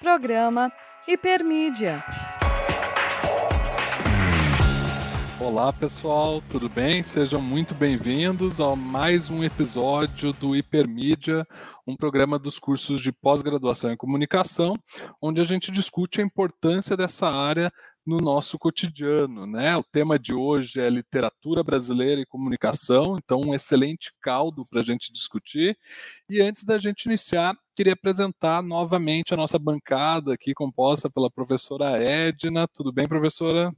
Programa Hipermídia. Olá pessoal, tudo bem? Sejam muito bem-vindos a mais um episódio do Hipermídia, um programa dos cursos de pós-graduação em comunicação, onde a gente discute a importância dessa área no nosso cotidiano, né? O tema de hoje é literatura brasileira e comunicação, então um excelente caldo para a gente discutir. E antes da gente iniciar, queria apresentar novamente a nossa bancada aqui composta pela professora Edna. Tudo bem, professora?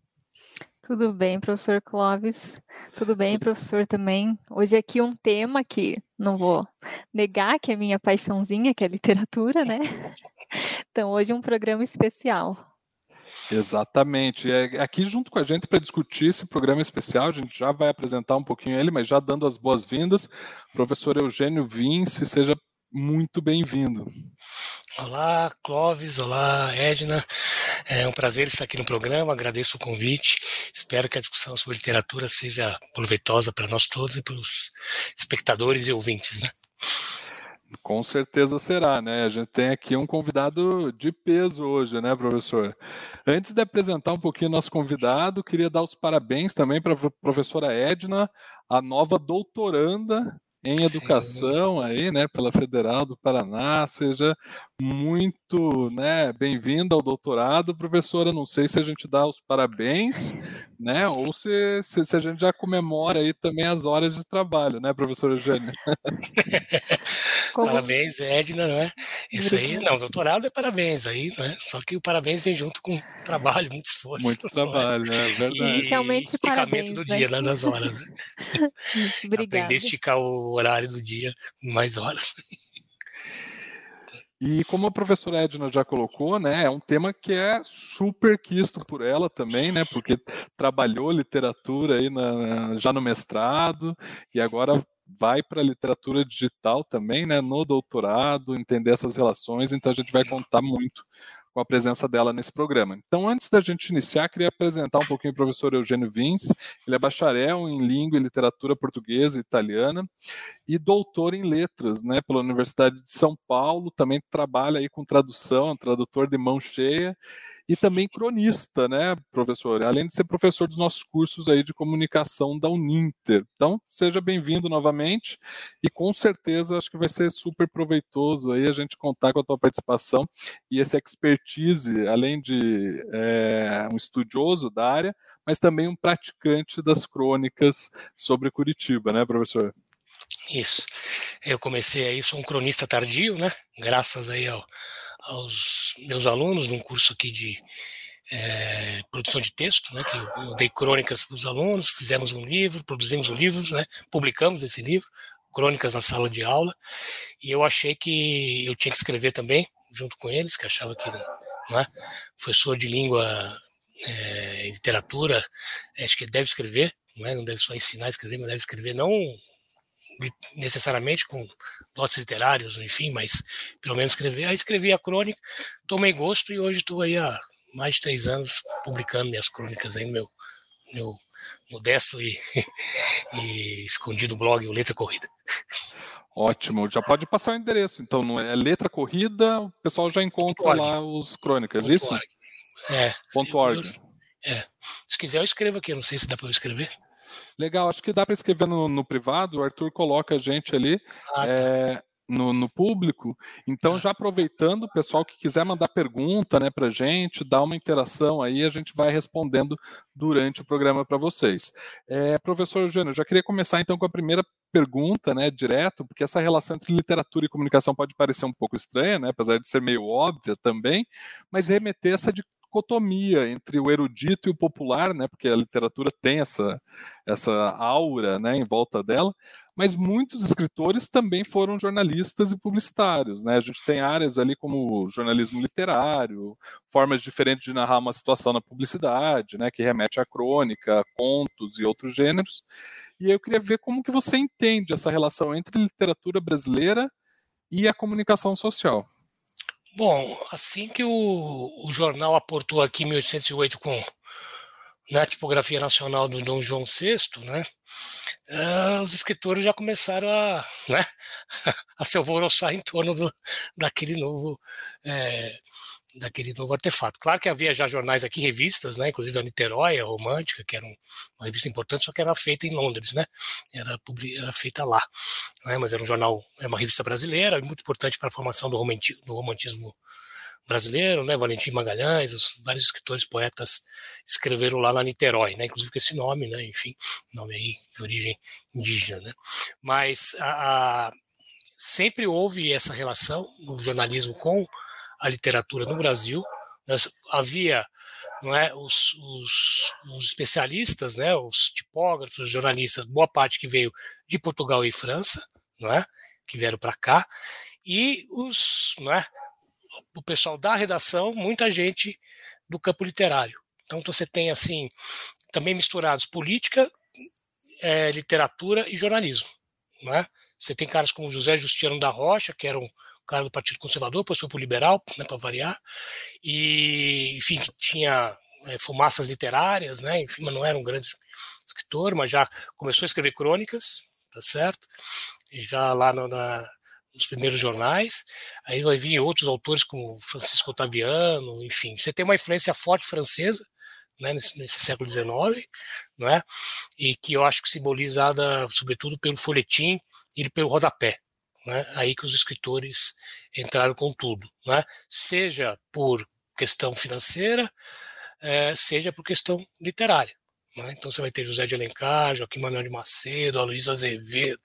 Tudo bem, professor Clóvis. Tudo bem, professor também. Hoje aqui um tema que não vou negar que é minha paixãozinha, que é literatura, né? Então hoje um programa especial. Exatamente. É aqui junto com a gente para discutir esse programa especial, a gente já vai apresentar um pouquinho ele, mas já dando as boas-vindas, professor Eugênio Vince, seja muito bem-vindo. Olá, Clóvis, olá, Edna. É um prazer estar aqui no programa, agradeço o convite. Espero que a discussão sobre literatura seja proveitosa para nós todos e para os espectadores e ouvintes, né? Com certeza será, né? A gente tem aqui um convidado de peso hoje, né, professor? Antes de apresentar um pouquinho nosso convidado, queria dar os parabéns também para a professora Edna, a nova doutoranda em educação Sim. aí, né, pela Federal do Paraná. Seja muito, né, bem-vinda ao doutorado, professora. Não sei se a gente dá os parabéns, né, ou se, se, se a gente já comemora aí também as horas de trabalho, né, professora Eugênia? Parabéns, Edna, não é? Isso aí, não, doutorado é parabéns aí, né? Só que o parabéns vem junto com trabalho, muito esforço. Muito trabalho, é, é verdade. Inicialmente, e esticamento parabéns, do né? dia, né, das horas. Né? Isso, Aprender a esticar o horário do dia em mais horas. E como a professora Edna já colocou, né, é um tema que é super quisto por ela também, né, porque trabalhou literatura aí na, já no mestrado e agora vai para a literatura digital também, né, no doutorado, entender essas relações, então a gente vai contar muito com a presença dela nesse programa. Então, antes da gente iniciar, queria apresentar um pouquinho o professor Eugênio Vince. Ele é bacharel em língua e literatura portuguesa e italiana e doutor em letras, né, pela Universidade de São Paulo. Também trabalha aí com tradução, é tradutor de mão cheia e também cronista, né, professor? Além de ser professor dos nossos cursos aí de comunicação da Uninter. Então, seja bem-vindo novamente e com certeza acho que vai ser super proveitoso aí a gente contar com a tua participação e esse expertise, além de é, um estudioso da área, mas também um praticante das crônicas sobre Curitiba, né, professor? Isso. Eu comecei aí, sou um cronista tardio, né? Graças aí ao, aos meus alunos num curso aqui de é, produção de texto, né, que eu dei crônicas para os alunos, fizemos um livro, produzimos um livro, né, publicamos esse livro, Crônicas na Sala de Aula, e eu achei que eu tinha que escrever também, junto com eles, que achava que, né, professor de língua é, literatura, acho que deve escrever, não, é, não deve só ensinar a escrever, mas deve escrever não necessariamente com lotes literários, enfim, mas pelo menos escrever. Aí escrevi a crônica, tomei gosto e hoje estou aí há mais de três anos publicando minhas crônicas aí no meu, meu modesto e, e escondido blog, o Letra Corrida. Ótimo, já pode passar o endereço. Então, não é letra corrida, o pessoal já encontra lá os crônicas, Ponto isso? É. Ponto org. Eu, é. Se quiser, eu escrevo aqui, não sei se dá para eu escrever. Legal, acho que dá para escrever no, no, privado, o Arthur coloca a gente ali ah, tá. é, no, no, público. Então, já aproveitando, o pessoal que quiser mandar pergunta né, para a gente, dar uma interação aí, a gente vai respondendo durante o programa para vocês. É, professor Eugênio, eu já queria começar então com a primeira pergunta, né, direto, porque essa relação entre literatura e comunicação pode parecer um pouco estranha, né, apesar de ser meio óbvia também, mas remeter essa de dicotomia entre o erudito e o popular, né, porque a literatura tem essa, essa aura né, em volta dela, mas muitos escritores também foram jornalistas e publicitários. Né? A gente tem áreas ali como jornalismo literário, formas diferentes de narrar uma situação na publicidade, né, que remete à crônica, contos e outros gêneros. E eu queria ver como que você entende essa relação entre literatura brasileira e a comunicação social. Bom, assim que o, o jornal aportou aqui em 1808 com na tipografia nacional do Dom João VI, né, uh, os escritores já começaram a, né, a se alvoroçar em torno do, daquele novo é, daquele novo artefato. Claro que havia já jornais aqui, revistas, né, inclusive a Niterói, a Romântica, que era uma revista importante, só que era feita em Londres, né, era, era feita lá, né, mas era um jornal, é uma revista brasileira, muito importante para a formação do romantismo, do romantismo brasileiro, né, Valentim Magalhães, os vários escritores, poetas escreveram lá na Niterói, né, inclusive com esse nome, né, enfim, nome aí de origem indígena, né, mas a, a, sempre houve essa relação no jornalismo com a literatura no Brasil, né, havia não é, os, os, os, especialistas, né, os tipógrafos, os jornalistas, boa parte que veio de Portugal e França, não é, que vieram para cá, e os, não é, o pessoal da redação, muita gente do campo literário. Então você tem assim também misturados política, é, literatura e jornalismo. Não é? Você tem caras como José Justiano da Rocha, que era um cara do Partido Conservador, depois foi para o Liberal, né, para variar, e enfim, que tinha é, fumaças literárias, né, enfim, mas não era um grande escritor, mas já começou a escrever crônicas, tá certo? E já lá no, na, nos primeiros jornais, aí vai vir outros autores como Francisco Otaviano, enfim, você tem uma influência forte francesa, né, nesse, nesse, século XIX, não é? E que eu acho que simbolizada sobretudo pelo folhetim e pelo rodapé, né? Aí que os escritores entraram com tudo, né? Seja por questão financeira, é, seja por questão literária. Né? Então você vai ter José de Alencar, Joaquim Manuel de Macedo, Aloysio Azevedo,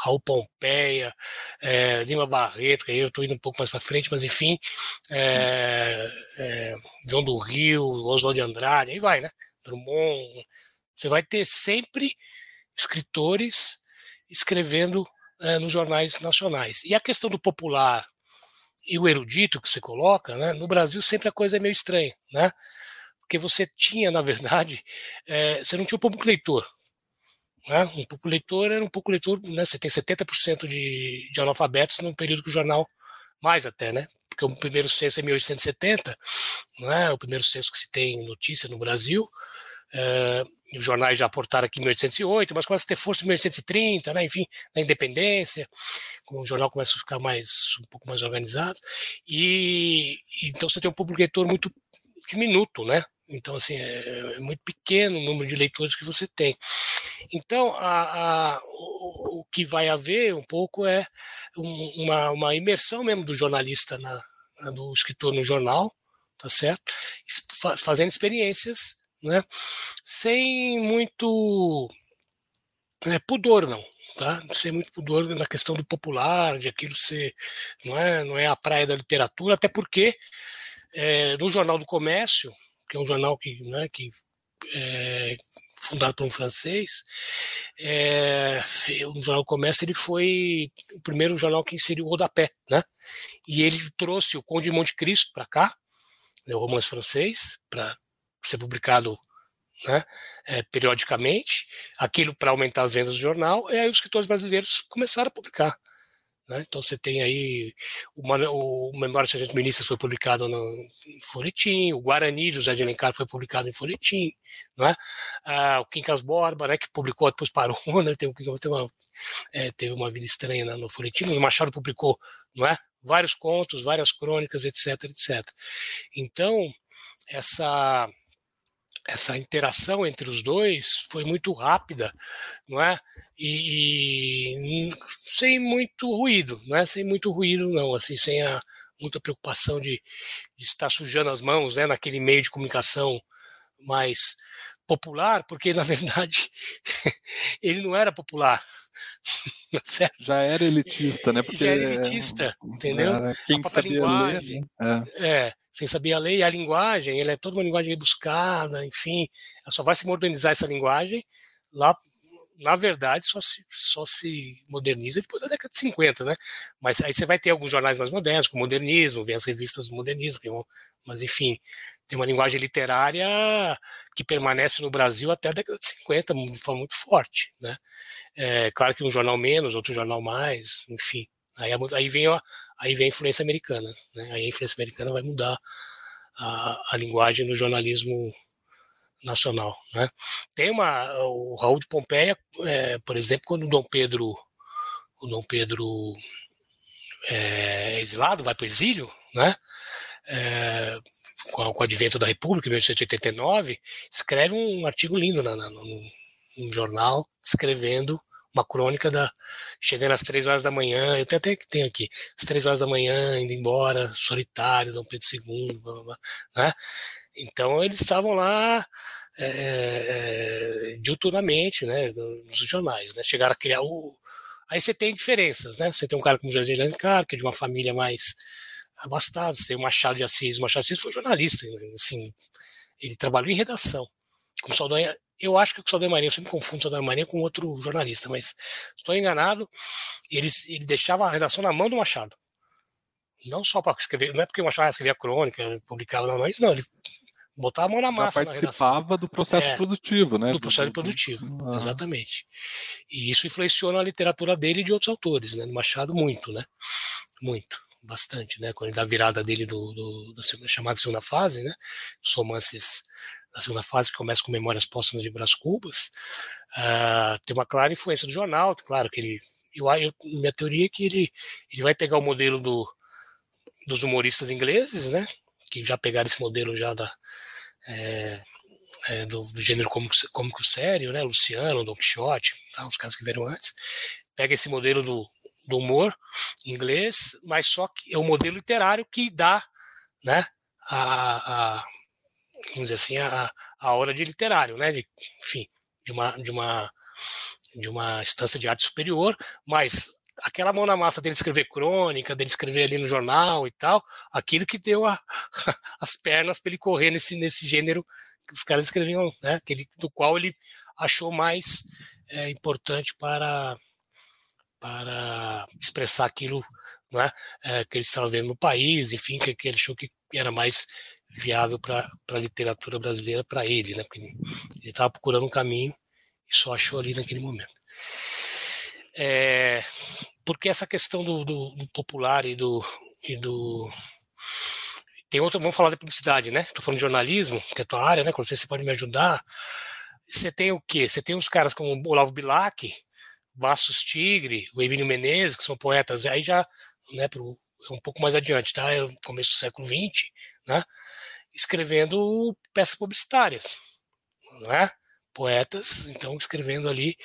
Raul Pompeia, é, Lima Barreto, que aí eu estou indo um pouco mais para frente, mas enfim, é, é, João do Rio, Oswald de Andrade, aí vai, né? Drummond. Você vai ter sempre escritores escrevendo nos jornais nacionais. E a questão do popular e o erudito que você coloca, né? no Brasil sempre a coisa é meio estranha, né? Porque você tinha, na verdade, é, você não tinha um público leitor. Né? Um pouco leitor era um pouco leitor, né? você tem 70% de, de analfabetos no período que o jornal, mais até, né? porque o primeiro censo é 1870, não é? o primeiro censo que se tem notícia no Brasil, é, os jornais já aportaram aqui em 1808, mas começa a ter força em 1830, né? enfim, na independência, o jornal começa a ficar mais um pouco mais organizado, e então você tem um público leitor muito diminuto, né? Então, assim, é, é, muito pequeno o número de leitores que você tem. Então, a, a, o, o, que vai haver um pouco é um, uma, uma imersão mesmo do jornalista, na, do escritor no jornal, tá certo? Fazendo experiências, né? Sem muito é, pudor, não. Tá? Sem muito pudor na questão do popular, de aquilo ser. Não é, não é a praia da literatura, até porque é, no Jornal do Comércio, que é um jornal que, né, que é fundado por um francês, é, o Jornal do Comércio ele foi o primeiro jornal que inseriu o rodapé, né? E ele trouxe o Conde de Monte Cristo para cá, né, o romance francês, para ser publicado né, é, periodicamente, aquilo para aumentar as vendas do jornal, e aí os escritores brasileiros começaram a publicar. Né? Então você tem aí o, o Memória Sargento Ministro foi publicado no Folhetim, o Guarani do José de Alencar foi publicado em Folhetim, não é? ah, o Quincas Borba, né, que publicou, depois parou, né? tem, tem uma, é, teve uma vida estranha né, no Folhetim, o Machado publicou não é? vários contos, várias crônicas, etc, etc. Então, essa essa interação entre os dois foi muito rápida, não é? E, e, sem muito ruído, não é? Sem muito ruído, não, assim, sem a, muita preocupação de, de, estar sujando as mãos, né? Naquele meio de comunicação mais popular, porque na verdade ele não era popular. Certo? Já era elitista, né? Porque já era elitista, entendeu? É, quem sabia linguagem, ler, é. é sem saber a lei, a linguagem, ela é toda uma linguagem rebuscada, enfim, ela só vai se modernizar essa linguagem lá, na verdade, só se, só se moderniza depois da década de 50, né? Mas aí você vai ter alguns jornais mais modernos, com modernismo, vem as revistas do modernismo, mas enfim, tem uma linguagem literária que permanece no Brasil até a década de 50, de forma muito forte, né? É, claro que um jornal menos, outro jornal mais, enfim. Aí, aí, vem, a, aí vem a influência americana. Né? Aí a influência americana vai mudar a, a linguagem do jornalismo nacional. Né? Tem uma. O Raul de Pompeia, é, por exemplo, quando o Dom Pedro. O Dom Pedro é exilado, vai para o exílio, né? É, com, o advento da República, em 1889, escreve um artigo lindo na, na, no, no, jornal, escrevendo uma crônica da chegando às três horas da manhã, eu até, até tenho aqui, às três horas da manhã, indo embora, solitário, Dom Pedro II, blá, blá, blá, né? Então eles estavam lá é, diuturnamente, né, nos jornais, né? Chegaram a criar o. Aí você tem diferenças, né? Você tem um cara como José Alencar, que é de uma família mais abastada, você tem o Machado de Assis, o Machado de Assis foi jornalista, né? assim, ele trabalhou em redação. Com Saldanha, eu acho que o Saldanha Marinho, eu sempre confundo o Saldanha Marinho com outro jornalista, mas estou enganado, ele, ele deixava a redação na mão do Machado. Não só para escrever, não é porque o Machado escrevia crônica, publicava, não, mas não, ele botava a mão na massa. Já participava do processo é, produtivo, né? Do processo produtivo, do... exatamente. E isso influenciou na literatura dele e de outros autores, né? Do Machado, muito, né? Muito, bastante, né? Quando ele dá a virada dele do, do da segunda, chamada segunda fase, né? Os romances da segunda fase, que começa com Memórias Póstumas de Brás Cubas, uh, tem uma clara influência do jornal, claro que ele. Eu, eu, minha teoria é que ele, ele vai pegar o modelo do, dos humoristas ingleses, né? Que já pegaram esse modelo já da, é, é, do, do, gênero cômico, cômico, sério, né? Luciano, Don Quixote, tá, os caras que vieram antes. Pega esse modelo do, do humor inglês, mas só que é o modelo literário que dá, né? A, a vamos dizer assim, a, a hora de literário, né? De, enfim, de uma, de uma de uma instância de arte superior, mas aquela mão na massa dele escrever crônica, dele escrever ali no jornal e tal, aquilo que deu a, as pernas para ele correr nesse, nesse gênero que os caras escreviam, né? Aquele, do qual ele achou mais é, importante para, para expressar aquilo né, que ele estava vendo no país, enfim, que, que ele achou que era mais viável para a literatura brasileira para ele, né? Porque ele estava procurando um caminho e só achou ali naquele momento. É, porque essa questão do, do, do, popular e do, e do tem outra, vamos falar de publicidade, né? Estou falando de jornalismo, que é a tua área, né? Quando você, você pode me ajudar. Você tem o quê? Você tem uns caras como Olavo Bilac, Bastos Tigre, o Emílio Menezes, que são poetas, aí já, né, pro, um pouco mais adiante, tá? Começo do século XX, né? Escrevendo peças publicitárias, né? poetas, então escrevendo ali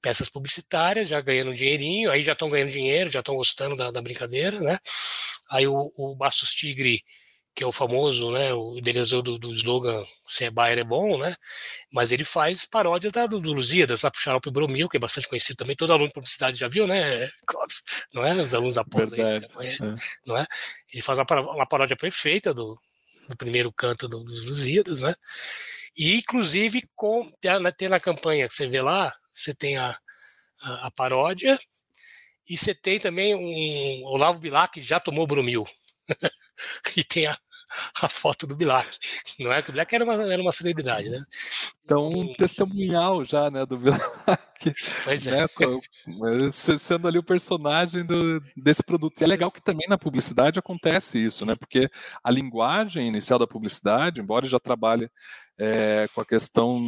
peças publicitárias, já ganhando dinheirinho, aí já estão ganhando dinheiro, já estão gostando da, da, brincadeira, né? Aí o, o Bastos Tigre, que é o famoso, né, o idealizador do, do slogan Se é Bayer é bom, né? Mas ele faz paródia da, do, do Lusíadas, lá pro Xarope Bromil, que é bastante conhecido também, todo aluno de publicidade já viu, né, Clóvis? Não é? Os alunos da pós aí já conhecem, é. não é? Ele faz uma, paródia perfeita do, do primeiro canto do, dos Lusíadas, né? E, inclusive, com, tem, na, tem na campanha que você vê lá, você tem a, a, a paródia, e você tem também um Olavo Bilac que já tomou Bromil. e tem a, a foto do Bilac. Não é que o Bilac era uma, era uma celebridade, né? Então, um testemunhal já, né, do Bilac. Pois é. Né, sendo ali o personagem do, desse produto. E é legal que também na publicidade acontece isso, né? Porque a linguagem inicial da publicidade, embora já trabalhe é, com a questão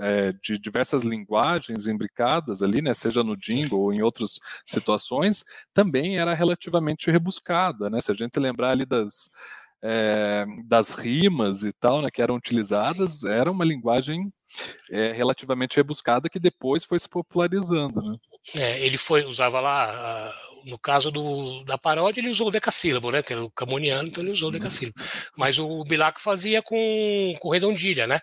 é, de diversas linguagens imbricadas ali, né, seja no jingle ou em outras situações, também era relativamente rebuscada, né? Se a gente lembrar ali das é, das rimas e tal, né, que eram utilizadas, Sim. era uma linguagem é, relativamente rebuscada que depois foi se popularizando, né? É, ele foi usava lá, no caso do, da paródia, ele usou o decassílabo, né? Que era o camoniano, então ele usou o decassílabo. Mas o Bilac fazia com, com redondilha, né?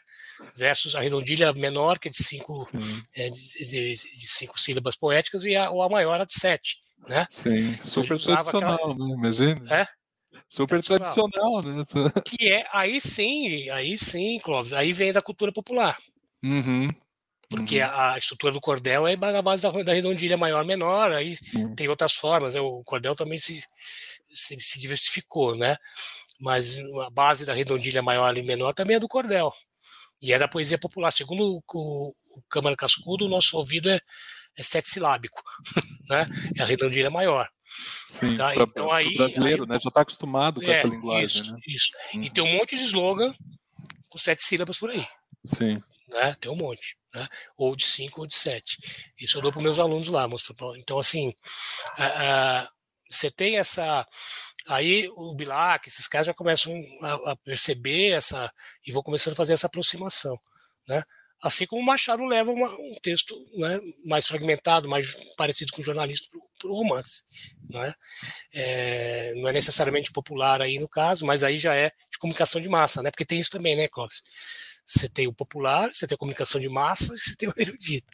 Versus a redondilha menor, que é de cinco, é, de, de, de, cinco sílabas poéticas, e a, ou a maior, a de sete, né? Sim, então super tradicional, aquela... né? Imagina. É? Super tradicional, né? Que é, aí sim, aí sim, Clóvis, aí vem da cultura popular. Uhum. Porque uhum. a, estrutura do cordel é na base da, da redondilha maior menor, aí sim. tem outras formas, né? o cordel também se, se, se, diversificou, né? Mas a base da redondilha maior e menor também é do cordel. E é da poesia popular. Segundo o, o Câmara Cascudo, o nosso ouvido é, é sete silábico, né? É a redondilha maior. Sim, tá? pra, então aí brasileiro, aí, né? Já está acostumado com é, essa linguagem, isso, né? Isso. Hum. E tem um monte de slogan com sete sílabas por aí. Sim. Né? Tem um monte. Né? Ou de 5 ou de 7. Isso eu dou para meus alunos lá. Mostrando. Então, assim, a, a, você tem essa. Aí o Bilac, esses caras já começam a, a, perceber essa. e vão começando a fazer essa aproximação. Né? Assim como o Machado leva uma, um texto né, mais fragmentado, mais parecido com o jornalista, o romance. Né? É, não é necessariamente popular aí no caso, mas aí já é de comunicação de massa, né? porque tem isso também, né, Clóvis? Você tem o popular, você tem a comunicação de massa, você tem o erudito.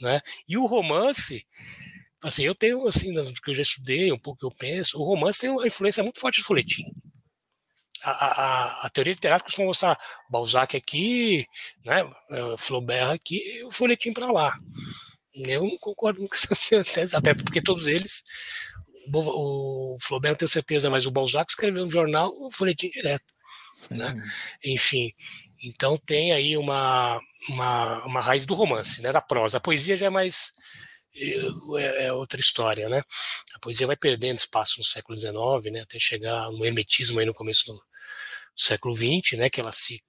Né? E o romance, assim, eu tenho, assim, que eu já estudei, um pouco que eu penso, o romance tem uma influência muito forte do folhetim a, a, a, teoria literária costuma mostrar Balzac aqui, né, é, Flaubert aqui, e o folhetim para lá. Eu não concordo com essa até porque todos eles, o Flaubert não tenho certeza, mas o Balzac escreveu um jornal, um folhetim direto. Né? Enfim, então tem aí uma, uma, uma raiz do romance, né, da prosa. A poesia já é mais é, é, outra história, né? A poesia vai perdendo espaço no século XIX, né? Até chegar no hermetismo aí no começo do, século XX, né, que ela se,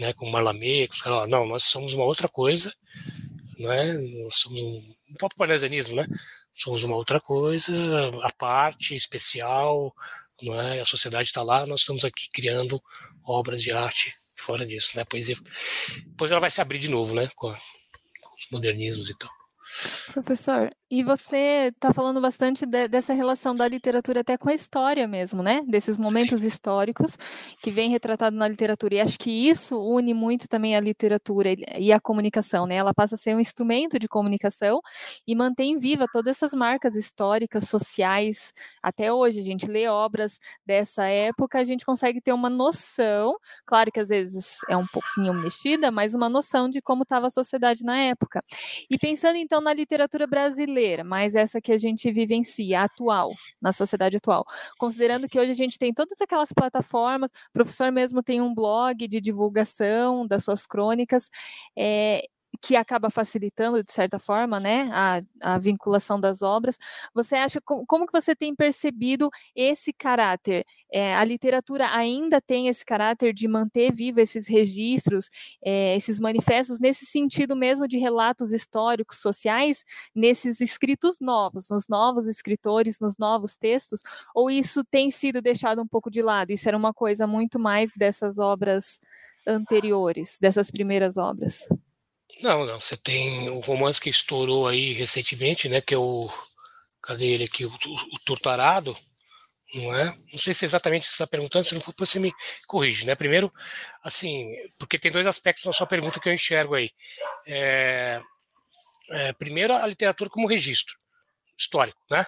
né, com Marlamé, com os caras, não, nós somos uma outra coisa, né, nós somos um, um próprio parnasianismo, né, somos uma outra coisa, a parte, especial, não é, a sociedade está lá, nós estamos aqui criando obras de arte fora disso, né, a depois ela vai se abrir de novo, né, com, a, com os modernismos e tal. Professor, e você está falando bastante de, dessa relação da literatura até com a história mesmo, né? Desses momentos históricos que vem retratado na literatura. E acho que isso une muito também a literatura e a comunicação, né? Ela passa a ser um instrumento de comunicação e mantém viva todas essas marcas históricas, sociais. Até hoje, a gente lê obras dessa época, a gente consegue ter uma noção, claro que às vezes é um pouquinho mexida, mas uma noção de como estava a sociedade na época. E pensando então na literatura brasileira, mas essa que a gente vivencia, atual, na sociedade atual. Considerando que hoje a gente tem todas aquelas plataformas, o professor mesmo tem um blog de divulgação das suas crônicas, é, que acaba facilitando, de certa forma, né, a, a vinculação das obras. Você acha, como, como que você tem percebido esse caráter? É, a literatura ainda tem esse caráter de manter vivo esses registros, é, esses manifestos, nesse sentido mesmo de relatos históricos, sociais, nesses escritos novos, nos novos escritores, nos novos textos, ou isso tem sido deixado um pouco de lado? Isso era uma coisa muito mais dessas obras anteriores, dessas primeiras obras? Não, não. Você tem o romance que estourou aí recentemente, né? Que é o. Cadê ele aqui? O, o, o Torturado, não é? Não sei se é exatamente você está perguntando, se não for, você me corrige, né? Primeiro, assim, porque tem dois aspectos na sua pergunta que eu enxergo aí. É, é, primeiro, a literatura como registro histórico, né?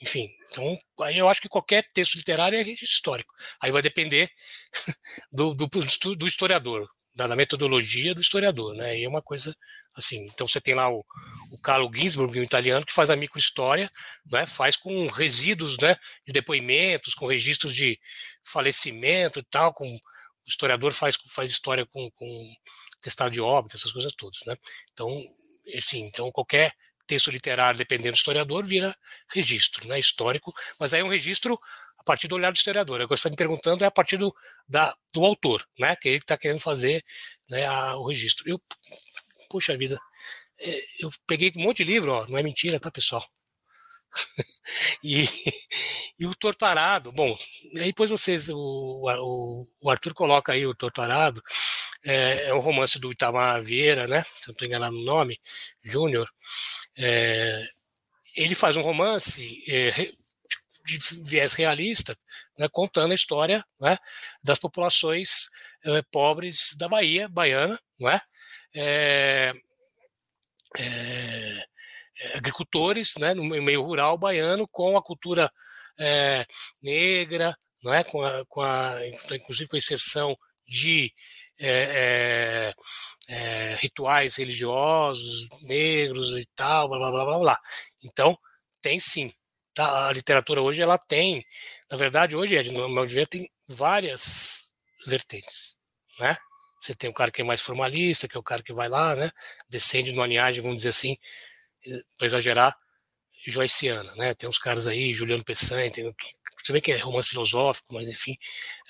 Enfim, então, aí eu acho que qualquer texto literário é registro histórico. Aí vai depender do, do, do historiador, da, da, metodologia do historiador, né? E é uma coisa assim. Então você tem lá o, o Carlo Ginzburg, um italiano, que faz a microhistória, né? Faz com resíduos, né? De depoimentos, com registros de falecimento e tal. Com o historiador faz faz história com, com testado de óbito, essas coisas todas, né? Então, assim, então qualquer texto literário, dependendo do historiador, vira registro, né? Histórico, mas aí é um registro a partir do olhar do historiador. Agora, você está me perguntando é a partir do, da, do autor, né? Que ele está querendo fazer né, a, o registro. Eu, puxa vida, é, eu peguei um monte de livro, ó, não é mentira, tá, pessoal? e, e o Torturado, bom, aí depois vocês, o, o, o Arthur coloca aí o Torturado, é, é, um romance do Itamar Vieira, né? Se não estou enganado no nome, Júnior. É, ele faz um romance é, de viés realista, né, contando a história né, das populações é, pobres da Bahia, baiana, não é? É, é, agricultores né, no meio rural baiano com a cultura é, negra, não é? com, a, com a, inclusive com a inserção de é, é, rituais religiosos negros e tal, blá blá blá blá. blá. Então, tem sim Tá, a literatura hoje ela tem, na verdade, hoje, Ed, no meu ver, tem várias vertentes, né? Você tem o cara que é mais formalista, que é o cara que vai lá, né? Descende numa linhagem, vamos dizer assim, para exagerar, joiciana, né? Tem uns caras aí, Juliano Pessan, tem você vê que é romance filosófico, mas enfim,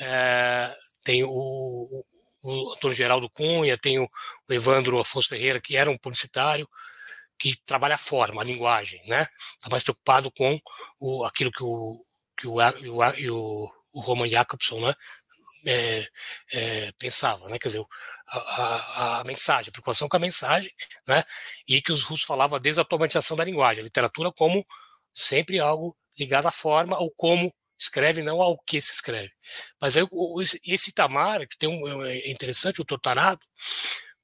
é, tem o Antônio Geraldo Cunha, tem o, o Evandro Afonso Ferreira, que era um publicitário, que trabalha a forma, a linguagem, né? Está mais preocupado com o, aquilo que o, que o, o, o Roman Jacobson, né? É, é, pensava, né? Quer dizer, a, a, a, mensagem, a preocupação com a mensagem, né? E que os russos falavam a desautomatização da linguagem, a literatura como sempre algo ligado à forma ou como escreve, não ao que se escreve. Mas aí, esse Itamar, que tem um, é interessante, o Tortarado,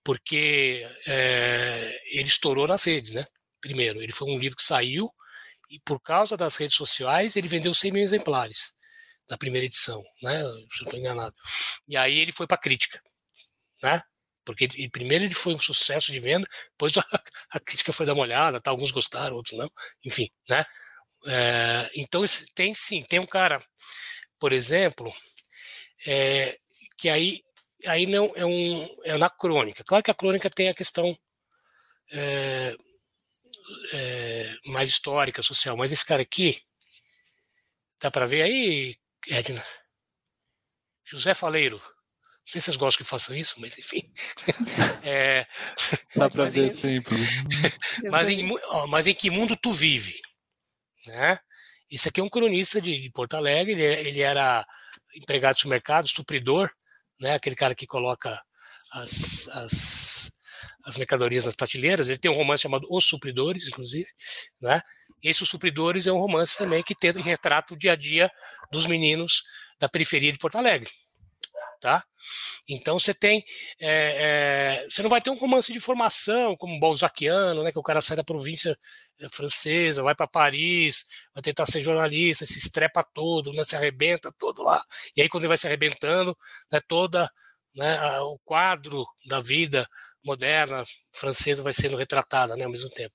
porque é, ele estourou nas redes, né? Primeiro, ele foi um livro que saiu e por causa das redes sociais ele vendeu 100 mil exemplares na primeira edição, né? Se eu estou enganado. E aí ele foi para crítica, né? Porque ele, primeiro ele foi um sucesso de venda, depois a, a, crítica foi dar uma olhada, tá? alguns gostaram, outros não, enfim, né? É, então tem sim, tem um cara, por exemplo, é, que aí aí não é um é na crônica. Claro que a crônica tem a questão é, é, mais histórica, social, mas esse cara aqui dá para ver aí, Edna. José Faleiro. Não sei se vocês gostam que façam isso, mas enfim. é, dá para ver sempre. mas, em, ó, mas em que mundo tu vive? Né? Isso aqui é um cronista de, de Porto Alegre, ele, ele, era empregado de supermercado, supridor, né? aquele cara que coloca as, as, as mercadorias nas prateleiras. Ele tem um romance chamado Os Supridores, inclusive. Né? Esse Os Supridores é um romance também que tenta retrata o dia a dia dos meninos da periferia de Porto Alegre tá? Então você tem, é, é, você não vai ter um romance de formação como Balzaciano, né, que o cara sai da província eh, francesa, vai para Paris, vai tentar ser jornalista, se estrepa todo, né, se arrebenta todo lá, e aí quando ele vai se arrebentando, né, toda né, a, o quadro da vida moderna francesa vai sendo retratada, né, ao mesmo tempo.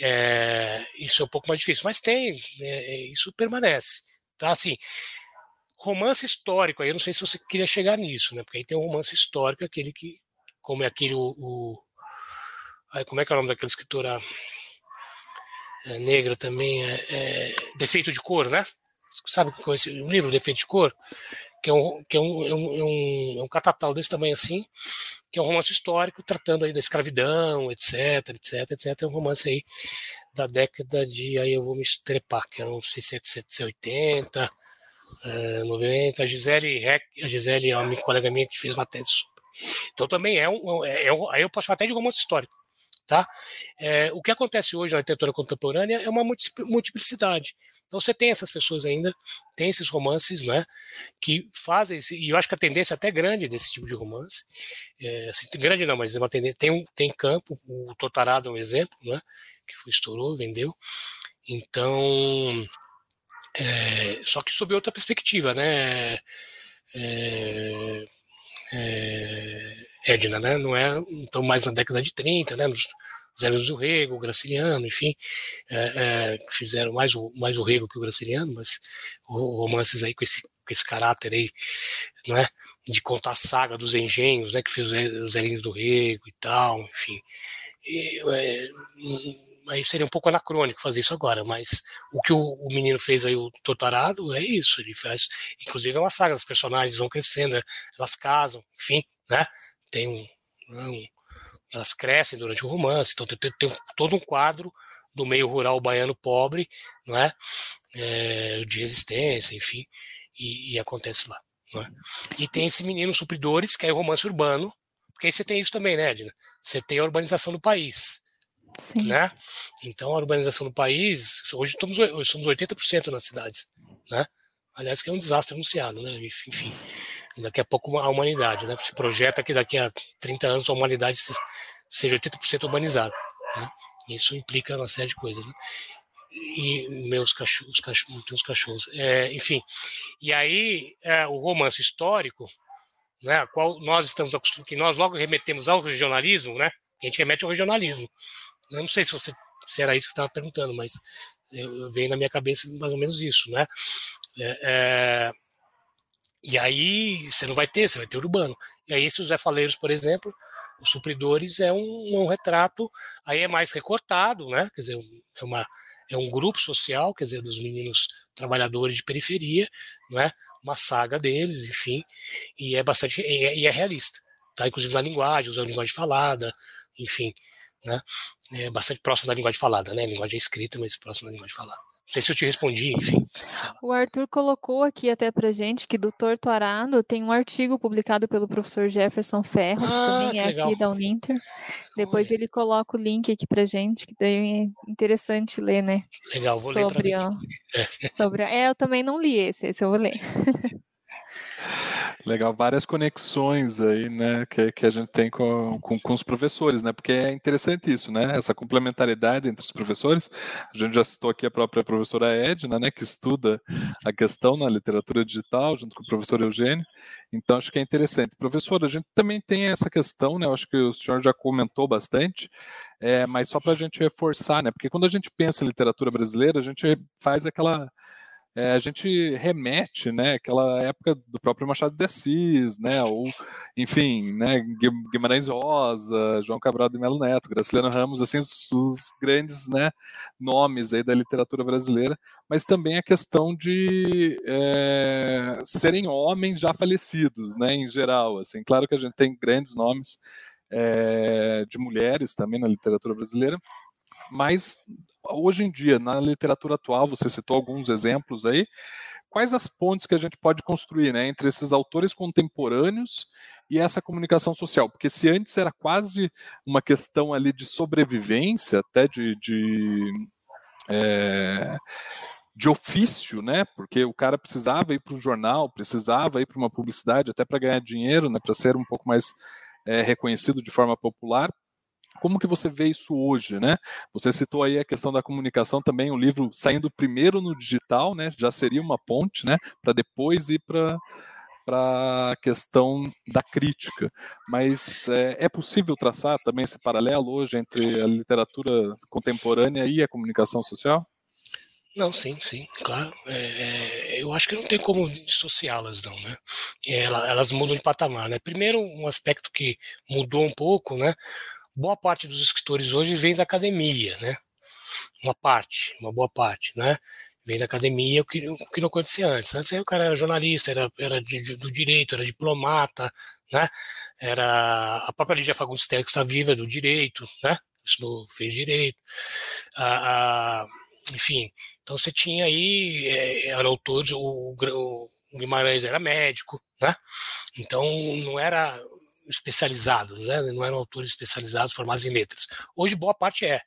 É, isso é um pouco mais difícil, mas tem, isso permanece, tá? Assim, romance histórico, aí eu não sei se você queria chegar nisso, né? Porque aí tem um romance histórico, aquele que, como é aquele, o, o aí, como é que é o nome daquela escritora é, negra também, é, é, Defeito de Cor, né? Sabe com esse um livro Defeito de Cor, que é um que é é um, é um, é um catatal desse tamanho assim, que é um romance histórico tratando aí da escravidão, etc, etc, etc, é um romance aí da década de, aí eu vou me estrepar, que era não sei se é de 780, é, 90. A Gisele, a Gisele é uma colega minha que fez uma tese sobre. Então também é um, é, é um aí eu posso falar até de romance histórico. Tá? É, o que acontece hoje na literatura contemporânea é uma multiplicidade. Então você tem essas pessoas ainda, tem esses romances, né, que fazem, e eu acho que a tendência é até grande desse tipo de romance, é, assim, grande não, mas é uma tendência, tem, um, tem campo, o Totarado é um exemplo, né, que foi, estourou, vendeu, então é, só que sob outra perspectiva, né? É, é, Edna, né? Não é então mais na década de 30, né? Nos Zé do Rego, o Graciliano, enfim, é, é, fizeram mais o, mais o Rego que o Graciliano, mas romances aí com esse, com esse caráter aí, né? De contar a saga dos engenhos, né? Que fez os Zelinhos do Rego e tal, enfim. E, é, aí seria um pouco anacrônico fazer isso agora, mas o que o, o menino fez aí, o Totarado, é isso, ele faz, inclusive é uma saga, os personagens vão crescendo, elas casam, enfim, né, tem um, né, um elas crescem durante o romance, então tem, tem, tem, todo um quadro do meio rural baiano pobre, não é, é de resistência, enfim, e, e acontece lá. É? E tem esse menino Supridores, que é o romance urbano, porque aí você tem isso também, né, Edna? Você tem a urbanização do país. Sim. Né? Então, a urbanização do país, hoje, estamos, hoje somos 80% nas cidades. Né? Aliás, que é um desastre anunciado, né? enfim. Daqui a pouco a humanidade, né? Se projeta que daqui a 30 anos a humanidade seja 80% urbanizada. Né? Isso implica uma série de coisas. Né? E meus cachorros, cachorros, meus cachorros. É, enfim. E aí, é, o romance histórico, né, a qual nós estamos acostumados, que nós logo remetemos ao regionalismo, né? A gente remete ao regionalismo. Eu não sei se, você, se era isso que você estava perguntando, mas eu, veio na minha cabeça mais ou menos isso, né? É, é, e aí você não vai ter, você vai ter urbano. E aí esses Zé Faleiros, por exemplo, Os supridores é um, um retrato, aí é mais recortado, né? Quer dizer, é uma é um grupo social, quer dizer, dos meninos trabalhadores de periferia, não é? Uma saga deles, enfim, e é bastante e é, e é realista, tá? Inclusive na linguagem, usando linguagem falada, enfim, né? É bastante próximo da linguagem falada, né? Linguagem escrita, mas próximo da linguagem falada. Não sei se eu te respondi, enfim. O Arthur colocou aqui até pra gente que do Torto Arado tem um artigo publicado pelo professor Jefferson Ferro, ah, que também é legal. aqui da Uninter. Depois ele coloca o link aqui pra gente, que daí é interessante ler, né? Legal, vou sobre, ler pra ó, é. sobre É, eu também não li esse, esse eu vou ler. Legal, várias conexões aí, né, que, que a gente tem com, com, com, os professores, né, porque é interessante isso, né, essa complementaridade entre os professores. A gente já citou aqui a própria professora Edna, né, que estuda a questão na literatura digital, junto com o professor Eugênio. Então, acho que é interessante. Professor, a gente também tem essa questão, né, acho que o senhor já comentou bastante, é, mas só para a gente reforçar, né, porque quando a gente pensa em literatura brasileira, a gente faz aquela é, a gente remete, né, aquela época do próprio Machado de Assis, né, ou, enfim, né, Guimarães Rosa, João Cabral de Melo Neto, Graciliano Ramos, assim, os, os, grandes, né, nomes aí da literatura brasileira, mas também a questão de é, serem homens já falecidos, né, em geral, assim, claro que a gente tem grandes nomes é, de mulheres também na literatura brasileira, mas hoje em dia, na literatura atual, você citou alguns exemplos aí, quais as pontes que a gente pode construir né, entre esses autores contemporâneos e essa comunicação social? Porque se antes era quase uma questão ali de sobrevivência, até de, de é, de ofício, né? Porque o cara precisava ir para um jornal, precisava ir para uma publicidade, até para ganhar dinheiro, né? Para ser um pouco mais é, reconhecido de forma popular. Como que você vê isso hoje, né? Você citou aí a questão da comunicação também, o livro saindo primeiro no digital, né? Já seria uma ponte, né? Para depois ir para para a questão da crítica. Mas é, é, possível traçar também esse paralelo hoje entre a literatura contemporânea e a comunicação social? Não, sim, sim, claro. É, é, eu acho que não tem como dissociá-las, não, né? Ela, elas mudam de patamar, né? Primeiro, um aspecto que mudou um pouco, né? Boa parte dos escritores hoje vem da academia, né? Uma parte, uma boa parte, né? Vem da academia, o que, o que não acontecia antes. Antes o cara era jornalista, era, era de, de, do direito, era diplomata, né? Era a própria Lígia Fagundes Telles que está viva do direito, né? Isso fez direito. Ah, ah, enfim, então você tinha aí, é, era autor, o, o Guimarães era médico, né? Então não era especializados, né? não eram autores especializados formados em letras. Hoje, boa parte é.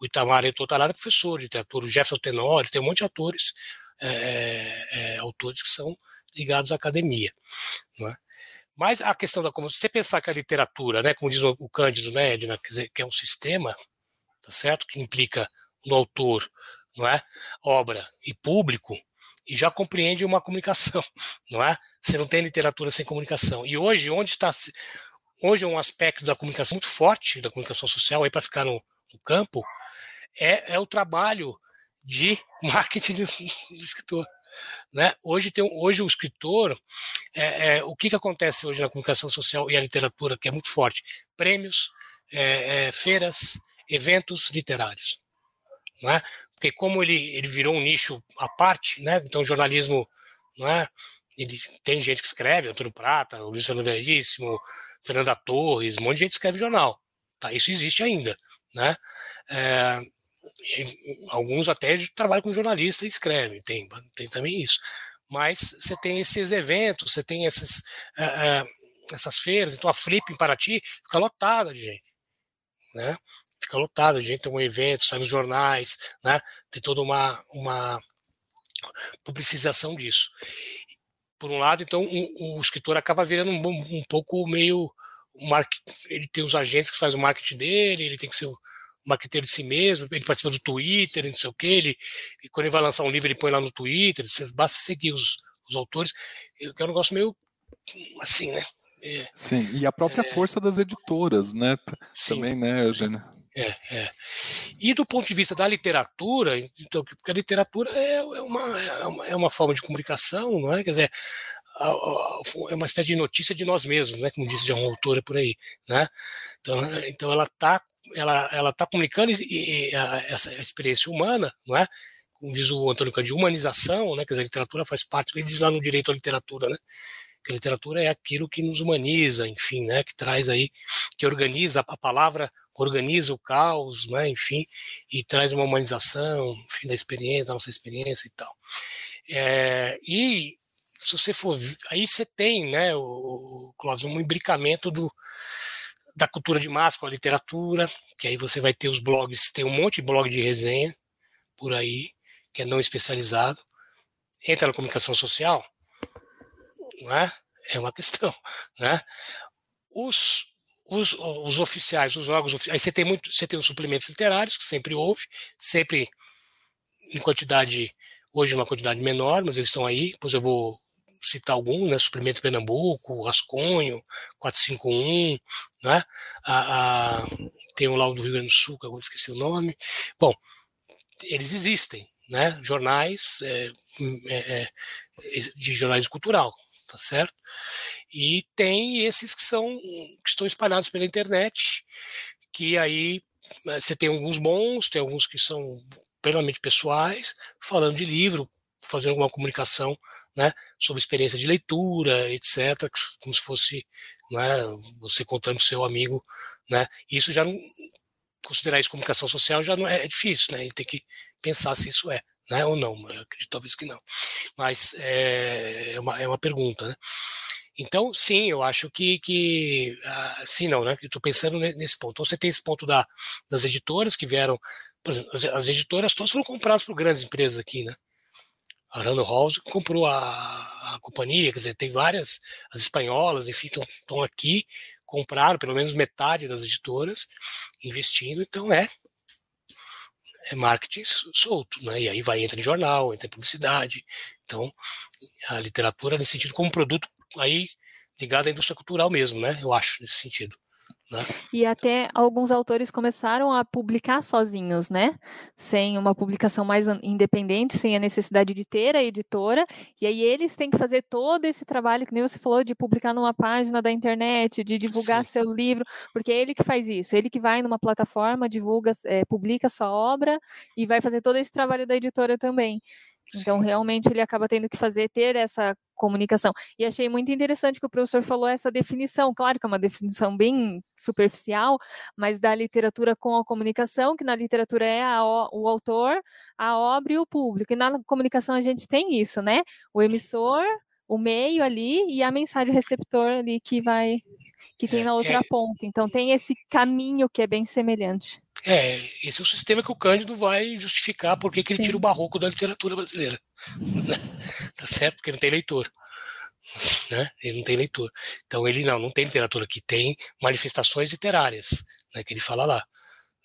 O Itamar Totalado é professor de literatura, o Jefferson Tenório, tem um monte de atores, é, é, autores que são ligados à academia. Não é? Mas a questão da como você pensar que a literatura, né, como diz o Cândido, né, Edna, quer dizer, que é um sistema, tá certo, que implica no autor, não é, obra e público, e já compreende uma comunicação, não é? Você não tem literatura sem comunicação. E hoje, onde está. Hoje é um aspecto da comunicação muito forte, da comunicação social, aí para ficar no, no campo, é, é, o trabalho de marketing do, escritor. Né? Hoje, tem, hoje o escritor, é, é, o que, que acontece hoje na comunicação social e a literatura, que é muito forte? Prêmios, é, é feiras, eventos literários. Não é? Porque como ele, ele virou um nicho à parte, né? Então jornalismo, não é? Ele tem gente que escreve, Antônio Prata, o Luiz Fernando Veríssimo, Fernanda Torres, um monte de gente escreve jornal. Tá? Isso existe ainda, né? É, alguns até trabalham com jornalista e escrevem, tem, tem também isso. Mas você tem esses eventos, você tem esses, é, é, essas feiras, então a Flip em Paraty fica lotada de gente, né? Fica lotado, a gente tem um evento, sai nos jornais, né? Tem toda uma, uma publicização disso. Por um lado, então, o, o escritor acaba virando um, um pouco meio ele tem os agentes que fazem o marketing dele, ele tem que ser o marqueteiro de si mesmo, ele participa do Twitter, não sei o que, ele, e quando ele vai lançar um livro, ele põe lá no Twitter, basta seguir os, os autores, que é um negócio meio assim, né? É, sim, e a própria é, força das editoras, né? Sim, Também, né, Eugênio? É, é. E do ponto de vista da literatura, então, porque a literatura é, é uma, é, uma, é uma forma de comunicação, não é? Quer dizer, é uma espécie de notícia de nós mesmos, né? Como disse já uma autora por aí, né? Então, então ela está ela, ela tá comunicando e, e, a, essa experiência humana, não é? Como diz o Antônio Cândido, de humanização, né? Quer dizer, a literatura faz parte, ele diz lá no direito à literatura, né? Que a literatura é aquilo que nos humaniza, enfim, né? Que traz aí, que organiza a palavra, organiza o caos, né? Enfim, e traz uma humanização, enfim, da experiência, da nossa experiência e tal. É, e se você for, aí você tem, né, o, o Clóvis, um imbricamento do, da cultura de massa com a literatura, que aí você vai ter os blogs, tem um monte de blog de resenha por aí, que é não especializado. Entra na comunicação social, não é? É uma questão, né? Os, os, os oficiais, os órgãos oficiais, aí você tem muito, você tem os suplementos literários, que sempre houve, sempre em quantidade, hoje uma quantidade menor, mas eles estão aí, depois eu vou citar algum, né? Suplemento Pernambuco, Asconho, 451, né? A, a, tem um lá do Rio Grande do Sul, que agora esqueci o nome. Bom, eles existem, né? Jornais é, é, é, de jornalismo cultural, tá certo? E tem esses que são que estão espalhados pela internet, que aí é, você tem alguns bons, tem alguns que são plenamente pessoais, falando de livro, fazendo alguma comunicação né, sobre experiência de leitura, etc., como se fosse né, você contando para o seu amigo. Né, isso já não, considerar isso comunicação social já não é, é difícil, né, tem que pensar se isso é. Né, ou não, eu acredito talvez que não. Mas é, é, uma, é uma pergunta, né? Então, sim, eu acho que, que ah, sim, não, né? Eu estou pensando nesse ponto. Então, você tem esse ponto da, das editoras que vieram, por exemplo, as, as editoras todas foram compradas por grandes empresas aqui, né? a Random House comprou a, a, companhia, quer dizer, tem várias, as espanholas, enfim, estão aqui, compraram pelo menos metade das editoras, investindo, então é é marketing solto, né? E aí vai entra em jornal, entra em publicidade. Então, a literatura nesse sentido como produto aí ligado à indústria cultural mesmo, né? Eu acho nesse sentido. Né? E até alguns autores começaram a publicar sozinhos, né? Sem uma publicação mais independente, sem a necessidade de ter a editora. E aí eles têm que fazer todo esse trabalho, que nem você falou, de publicar numa página da internet, de divulgar Sim. seu livro, porque é ele que faz isso, ele que vai numa plataforma, divulga, é, publica sua obra e vai fazer todo esse trabalho da editora também. Então, realmente, ele acaba tendo que fazer, ter essa comunicação. E achei muito interessante que o professor falou essa definição, claro que é uma definição bem superficial, mas da literatura com a comunicação, que na literatura é a, o autor, a obra e o público. E na comunicação a gente tem isso, né? O emissor, o meio ali e a mensagem receptor ali que vai que tem na outra é, ponta. Então tem esse caminho que é bem semelhante. É, esse é o sistema que o Cândido vai justificar porque que ele tira o barroco da literatura brasileira. Né? tá certo? Porque não tem leitor. Né? Ele não tem leitor. Então ele não, não tem literatura aqui, tem manifestações literárias, né, que ele fala lá.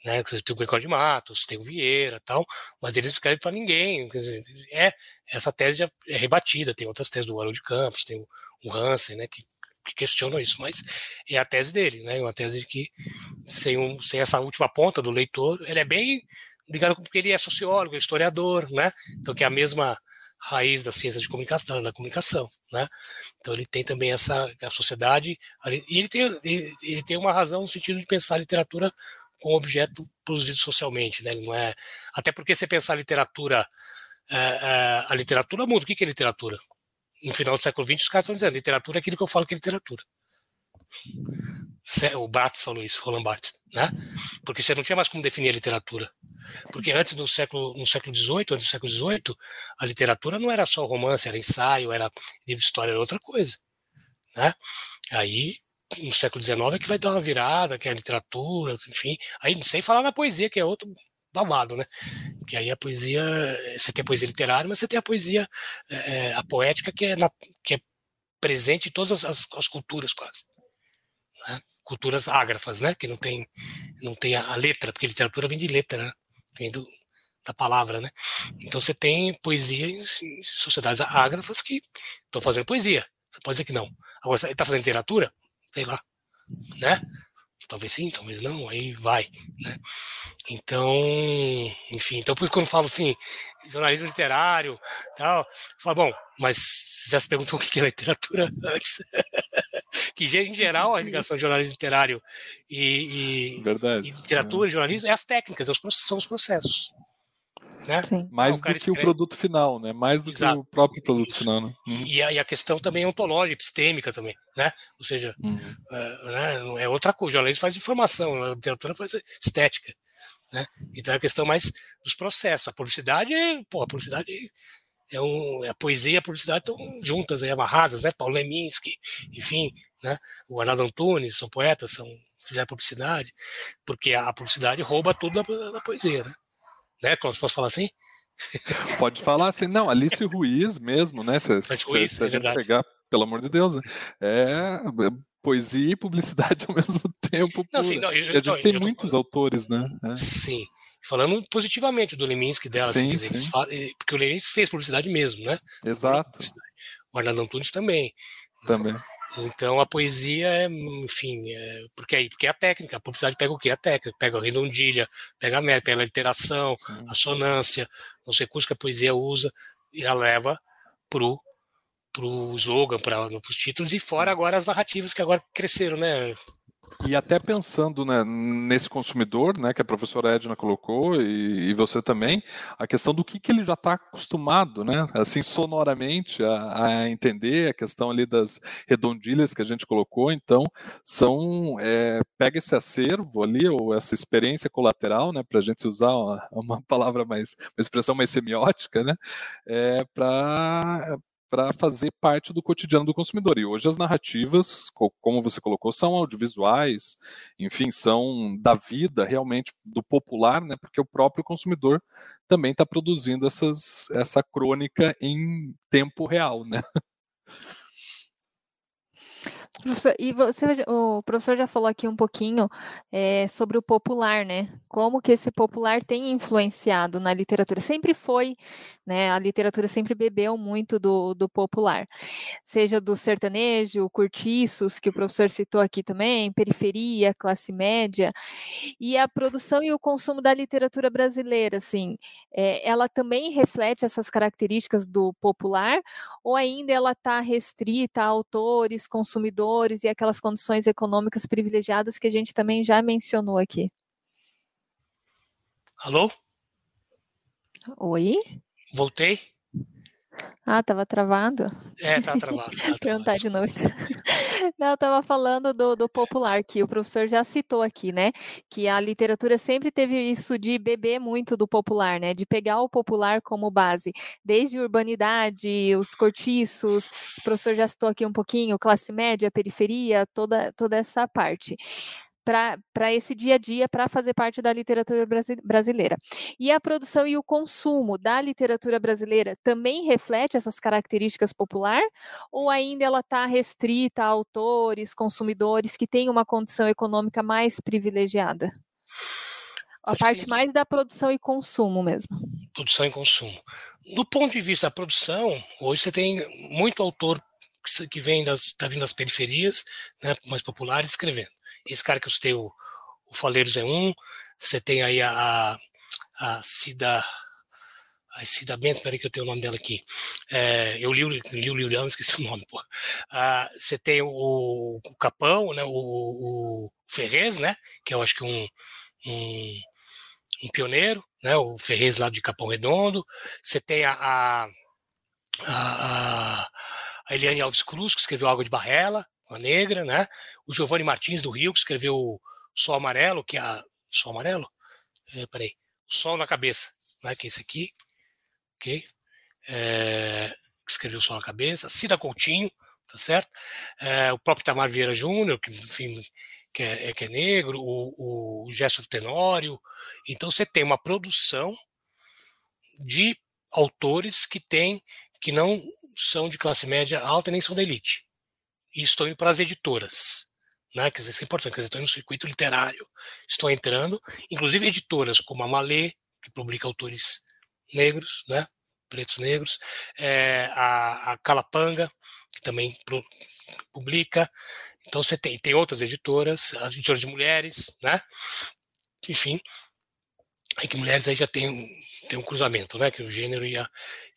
Né, tem o Gregório de Matos, tem o Vieira tal, mas eles escrevem para ninguém. Dizer, é, essa tese já é rebatida, tem outras teses do Haroldo de Campos, tem o, o Hansen, né, que que questionam isso, mas é a tese dele, né? Uma tese de que sem, um, sem essa última ponta do leitor, ele é bem ligado porque ele é sociólogo, é historiador, né? Então que é a mesma raiz da ciência de comunicação, da comunicação, né? Então ele tem também essa a sociedade e ele tem ele, ele tem uma razão no sentido de pensar a literatura como objeto produzido socialmente, né? Não é até porque você pensar a literatura é, é, a literatura muda. O que é literatura? No final do século XX, os caras estão dizendo, literatura é aquilo que eu falo que é literatura. O Barthes falou isso, Roland Barthes, né? Porque você não tinha mais como definir a literatura. Porque antes do século, no século XVIII, antes do século XVIII, a literatura não era só romance, era ensaio, era livro de história, era outra coisa, né? Aí, no século XIX é que vai dar uma virada, que é a literatura, enfim. Aí, sem falar na poesia, que é outro babado, né? Que aí a poesia, você tem a poesia literária, mas você tem a poesia, é, a poética, que é, na, que é presente em todas as, as culturas quase. Né? Culturas ágrafas, né? Que não tem, não tem a, a, letra, porque literatura vem de letra, né? Vem do, da palavra, né? Então você tem poesia em, em sociedades ágrafas que estão fazendo poesia. Você pode dizer que não. Agora, ele está fazendo literatura? Sei lá. Né? Talvez sim, talvez não, aí vai, né? Então, enfim, então por isso quando eu falo assim, jornalismo literário, tal, eu falo, bom, mas já se perguntou o que é literatura antes? que em geral a ligação de jornalismo literário e, e, e literatura é. e jornalismo é as técnicas, são os processos. Né? Mais então, do que escreve... o produto final, né? Mais do Exato. que o próprio produto Isso. final. Né? Uhum. E, a, e, a, questão também ontológica, epistêmica também, né? Ou seja, uhum. é, né? é outra coisa. O jornalismo faz informação, a literatura faz estética. Né? Então é a questão mais dos processos. A publicidade é, pô, a publicidade é um, a poesia e a publicidade estão juntas, aí, amarradas, né? Paulo Leminski, enfim, né? O Arnaldo Antunes são poetas, são fizeram publicidade, porque a publicidade rouba tudo da, da poesia, né? Né? Posso falar assim? Pode falar assim, não, Alice Ruiz mesmo, né? Se, se, Ruiz, se a é gente pegar, pelo amor de Deus, né? é poesia e publicidade ao mesmo tempo. Não, sim, não, eu, a gente tem muitos autores, né? É. Sim. Falando positivamente do Leminski dela, sim, assim, dizer, falam, porque o Leminski fez publicidade mesmo, né? Exato. O Arnaldo Antunes também. Também. Então a poesia é, enfim, é, porque aí porque é a técnica, a publicidade pega o quê? A técnica, pega a redondilha, pega a métrica, pega a literação, Sim. a sonância, os recursos que a poesia usa e a leva pro pro slogan, para os títulos e fora agora as narrativas que agora cresceram, né? E até pensando né, nesse consumidor, né, que a professora Edna colocou, e, e você também, a questão do que, que ele já está acostumado, né, assim, sonoramente, a, a, entender, a questão ali das redondilhas que a gente colocou, então, são, é, pega esse acervo ali, ou essa experiência colateral, né, para a gente usar uma, uma, palavra mais, uma expressão mais semiótica, né, é, para para fazer parte do cotidiano do consumidor. E hoje as narrativas, como você colocou, são audiovisuais, enfim, são da vida realmente do popular, né? Porque o próprio consumidor também está produzindo essas, essa crônica em tempo real, né? Professor, e você, o professor já falou aqui um pouquinho é, sobre o popular, né? Como que esse popular tem influenciado na literatura? Sempre foi, né? A literatura sempre bebeu muito do, do popular, seja do sertanejo, curtiços, que o professor citou aqui também, periferia, classe média, e a produção e o consumo da literatura brasileira, assim, é, ela também reflete essas características do popular, ou ainda ela está restrita a autores, consumidores e aquelas condições econômicas privilegiadas que a gente também já mencionou aqui. Alô? Oi? Voltei? Ah, estava travado? É, tá travado. Tá Perguntar de novo. Não, eu estava falando do, do popular, que o professor já citou aqui, né? Que a literatura sempre teve isso de beber muito do popular, né? De pegar o popular como base, desde urbanidade, os cortiços, o professor já citou aqui um pouquinho, classe média, periferia, toda, toda essa parte para esse dia a dia, para fazer parte da literatura brasileira. E a produção e o consumo da literatura brasileira também reflete essas características popular, ou ainda ela está restrita a autores, consumidores que têm uma condição econômica mais privilegiada? A Acho parte que... mais da produção e consumo mesmo. Produção e consumo. Do ponto de vista da produção, hoje você tem muito autor que vem das, tá vindo das periferias, né, mais populares, escrevendo. Esse cara que citei, o, o Faleiros é um. Você tem aí a, a Cida. A Cida Bento, peraí que eu tenho o nome dela aqui. É, eu li, li o livro esqueci o nome, pô. Ah, você tem o, o, Capão, né, o, o Ferrez, né, que eu acho que um, um, um pioneiro, né, o Ferrez lá de Capão Redondo. Você tem a, a, a, a Eliane Alves Cruz, que escreveu Água de Barrela, uma negra, né? O Giovanni Martins do Rio, que escreveu Sol Amarelo, que é a... Sol Amarelo? É, peraí. Sol na Cabeça, né? Que é esse aqui, ok? É, que escreveu Sol na Cabeça. Cida Coutinho, tá certo? É, o próprio Tamar Vieira Júnior, que, enfim, que é, que é negro, o, o Tenório. Então você tem uma produção de autores que tem que não são de classe média alta nem são da elite e estou indo para as editoras. Né, quer dizer, isso é importante, quer dizer, estou no circuito literário, estou entrando, inclusive editoras como a Malê, que publica autores negros, né, pretos negros, é, a, a Calapanga, que também pro, publica, Então você tem, tem outras editoras, as editoras de mulheres, né? Enfim, aí que mulheres aí já tem um, tem um cruzamento, né? Que é o gênero e a,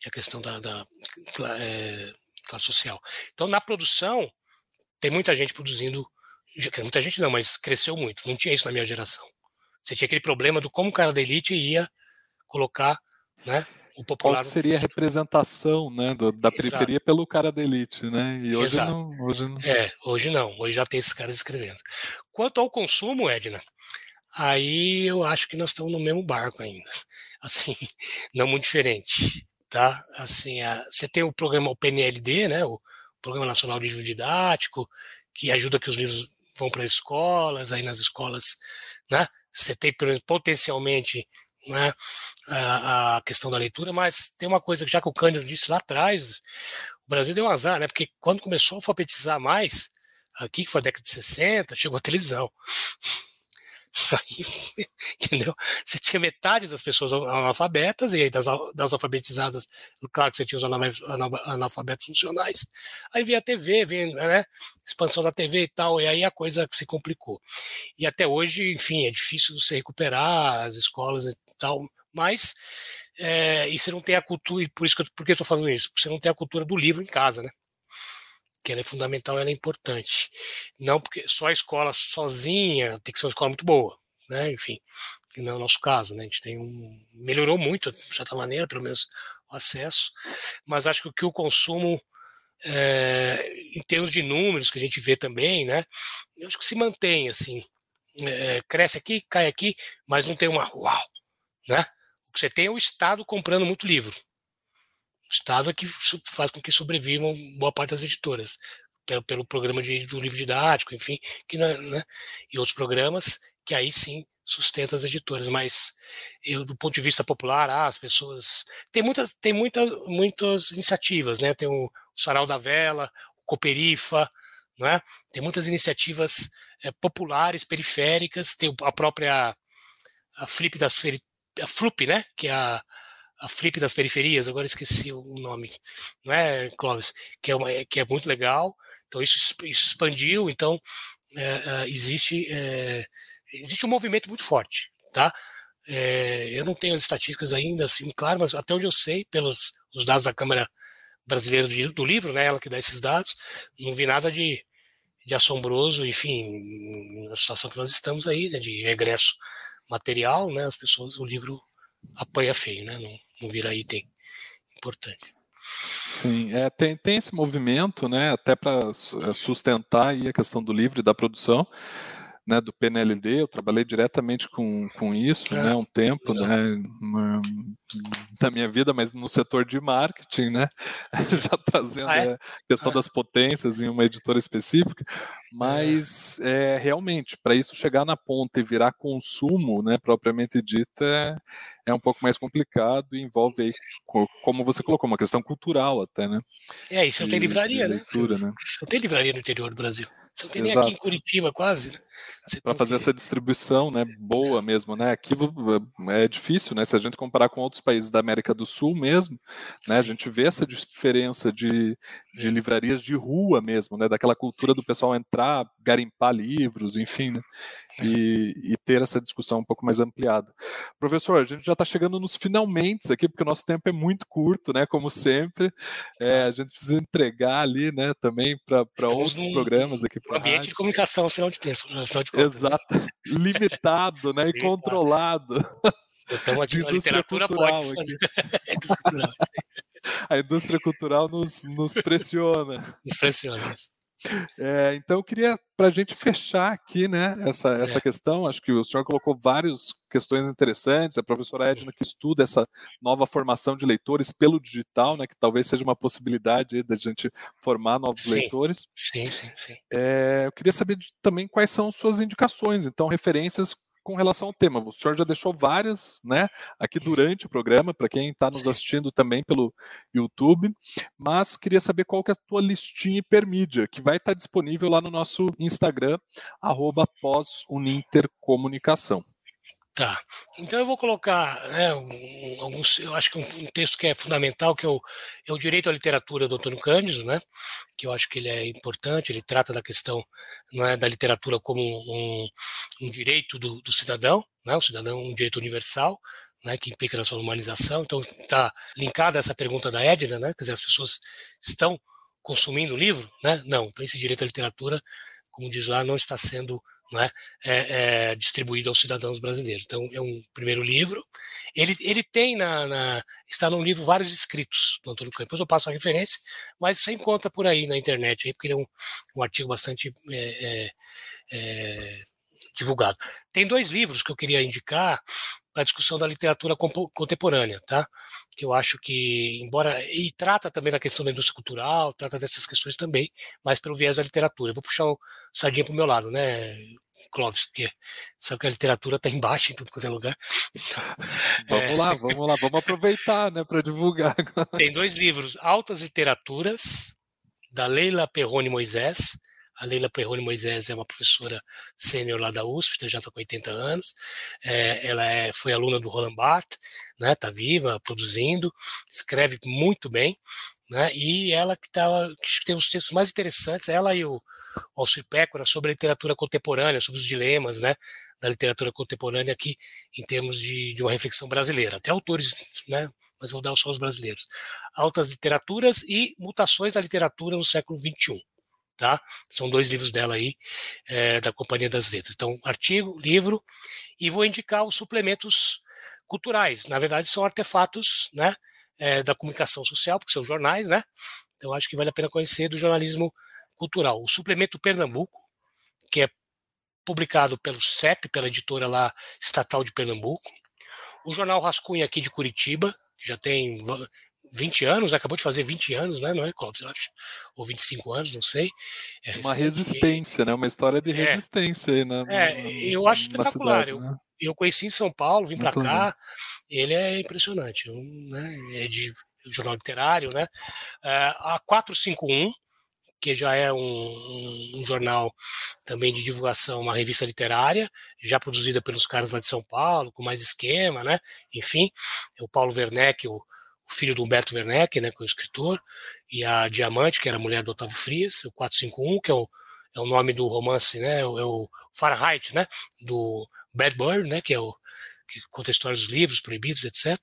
e a questão da, da é, classe social. Então, na produção, tem muita gente produzindo, muita gente não, mas cresceu muito. Não tinha isso na minha geração. Você tinha aquele problema do como o cara da elite ia colocar, né? O popular Qual seria a representação né, do, da periferia Exato. pelo cara da elite, né? E hoje não, hoje não. É, hoje não. Hoje já tem esses caras escrevendo. Quanto ao consumo, Edna, aí eu acho que nós estamos no mesmo barco ainda. Assim, não muito diferente, tá? Assim, a, você tem o programa o PNLD, né? O Programa Nacional de Livro Didático, que ajuda que os livros vão para escolas, aí nas escolas, né? Você tem potencialmente né, a, a, questão da leitura, mas tem uma coisa que já que o Cândido disse lá atrás, o Brasil deu um azar, né? Porque quando começou a alfabetizar mais, aqui que foi a década de 60, chegou a televisão. Aí, entendeu? Você tinha metade das pessoas analfabetas, e aí das, das alfabetizadas, claro que você tinha os analfabetos funcionais. Aí vinha a TV, vinha, né? Expansão da TV e tal, e aí a coisa se complicou. E até hoje, enfim, é difícil você recuperar as escolas e tal, mas é, e você não tem a cultura, e por isso que eu, eu estou falando isso? Porque você não tem a cultura do livro em casa, né? Que ela é fundamental, ela é importante. Não porque só a escola sozinha tem que ser uma escola muito boa, né? Enfim, que não é o nosso caso, né? A gente tem um melhorou muito de certa maneira, pelo menos o acesso, mas acho que o que o consumo é, em termos de números que a gente vê também, né? Eu acho que se mantém assim, é, cresce aqui, cai aqui, mas não tem uma uau, né? O que você tem é o Estado comprando muito livro. Estado é que faz com que sobrevivam boa parte das editoras, pelo, pelo programa de, do livro didático, enfim, que é, né, e outros programas que aí sim sustenta as editoras, mas eu, do ponto de vista popular, ah, as pessoas tem muitas tem muitas muitas iniciativas, né? Tem o, o Sarau da Vela, o Coperifa, não é? Tem muitas iniciativas é, populares, periféricas, tem a própria a Flip das a Flup, né? Que é a a Flip das periferias, agora esqueci o nome, não é, Clóvis? Que é, uma, que é muito legal. Então isso, isso expandiu, então é, existe, é, existe um movimento muito forte, tá? É, eu não tenho as estatísticas ainda, assim, claro, mas até onde eu sei, pelos os dados da Câmara Brasileira do, do Livro, né, ela que dá esses dados, não vi nada de, de assombroso, enfim, na situação que nós estamos aí, né, de regresso material, né, as pessoas, o livro apanha feio, né, não, não vira item importante. Sim, é, tem, tem esse movimento, né, até para é, sustentar aí a questão do livro e da produção, né, do PNLD, eu trabalhei diretamente com, com isso, é, né, um tempo, né, na minha vida, mas no setor de marketing, né, já trazendo ah, é? a questão ah. das potências em uma editora específica, mas é, realmente, para isso chegar na ponta e virar consumo, né, propriamente dito, é, é um pouco mais complicado e envolve aí, como você colocou, uma questão cultural até, né. É, isso não tem livraria, né? Leitura, né? Não tem livraria no interior do Brasil. Você não tem Exato. nem aqui em Curitiba quase, né? Para fazer essa distribuição, né, boa mesmo, né? Aqui é difícil, né? Se a gente comparar com outros países da América do Sul mesmo, né? Sim. A gente vê essa diferença de, de livrarias de rua mesmo, né? Daquela cultura Sim. do pessoal entrar, garimpar livros, enfim, né? E, e, ter essa discussão um pouco mais ampliada. Professor, a gente já está chegando nos finalmente aqui, porque o nosso tempo é muito curto, né? Como sempre, é, a gente precisa entregar ali, né? Também para outros programas aqui. Um ambiente rádio. de comunicação, afinal de tempo, afinal de contas. Né? Exato, limitado, né? e controlado. Estamos aqui na literatura pode fazer. a indústria cultural nos, nos pressiona. Nos pressiona. É, então eu queria para a gente fechar aqui, né, essa, essa é. questão. Acho que o senhor colocou várias questões interessantes. A professora Edna que estuda essa nova formação de leitores pelo digital, né, que talvez seja uma possibilidade da gente formar novos sim. leitores. Sim, sim, sim. É, eu queria saber também quais são suas indicações, então referências com relação ao tema. O senhor já deixou várias, né, aqui uhum. durante o programa, para quem está nos assistindo também pelo YouTube, mas queria saber qual que é a tua listinha hipermídia, que vai estar tá disponível lá no nosso Instagram, arroba pós-unintercomunicação. Tá. Então eu vou colocar né, um, alguns, eu acho que um, um, texto que é fundamental, que é o, é o Direito à Literatura do Antônio Cândido, né? Que eu acho que ele é importante, ele trata da questão não é, da literatura como um, um direito do, do, cidadão, né? O cidadão um direito universal, né, que implica na sua humanização. Então está linkada essa pergunta da Edna, né? Quer dizer, as pessoas estão consumindo o livro, né? Não. Então esse direito à literatura, como diz lá, não está sendo é, é, é, distribuído aos cidadãos brasileiros. Então, é um primeiro livro. Ele, ele tem na, na está no livro vários escritos do Antônio Campos. Eu passo a referência, mas você encontra por aí na internet, aí, porque ele é um, um artigo bastante é, é, é divulgado. Tem dois livros que eu queria indicar para a discussão da literatura contemporânea, tá? Que eu acho que, embora e trata também da questão da indústria cultural, trata dessas questões também, mas pelo viés da literatura. Eu vou puxar o sardinha para o meu lado, né, Clóvis? Porque sabe que a literatura está embaixo em tudo quanto é lugar. Então, vamos é... lá, vamos lá, vamos aproveitar, né, para divulgar. Tem dois livros, Altas Literaturas da Leila Perrone Moisés a Leila Perrone Moisés é uma professora sênior lá da USP, já está com 80 anos. É, ela é, foi aluna do Roland Barthes, né? Está viva, produzindo, escreve muito bem, né? E ela que, tava, que tem os textos mais interessantes, ela e o Alcir Pécora sobre a literatura contemporânea, sobre os dilemas, né? Da literatura contemporânea aqui em termos de, de uma reflexão brasileira. Até autores, né? Mas vou dar só os brasileiros. Altas literaturas e mutações da literatura no século XXI tá? São dois livros dela aí, é, da Companhia das Letras. Então, artigo, livro, e vou indicar os suplementos culturais. Na verdade, são artefatos, né, é, da comunicação social, porque são jornais, né? Então, acho que vale a pena conhecer do jornalismo cultural. O suplemento Pernambuco, que é publicado pelo CEP, pela editora lá estatal de Pernambuco. O jornal Rascunha aqui de Curitiba, que já tem 20 anos, acabou de fazer 20 anos, né? Não é, Clóvis, eu acho? Ou 25 anos, não sei. É uma resistência, né? Uma história de é. resistência aí, né? É, eu acho espetacular. Cidade, eu, né? eu conheci em São Paulo, vim para cá, bem. ele é impressionante, né? É de jornal literário, né? Uh, a 451, que já é um, um, um, jornal também de divulgação, uma revista literária, já produzida pelos caras lá de São Paulo, com mais esquema, né? Enfim, o Paulo Werneck, o, o filho do Humberto Werneck, né, que é o escritor, e a Diamante, que era a mulher do Otávio Frias, o 451, que é o, é o nome do romance, né, é o Fahrenheit, né, do Bradbury, né, que é o que conta a história dos livros proibidos, etc.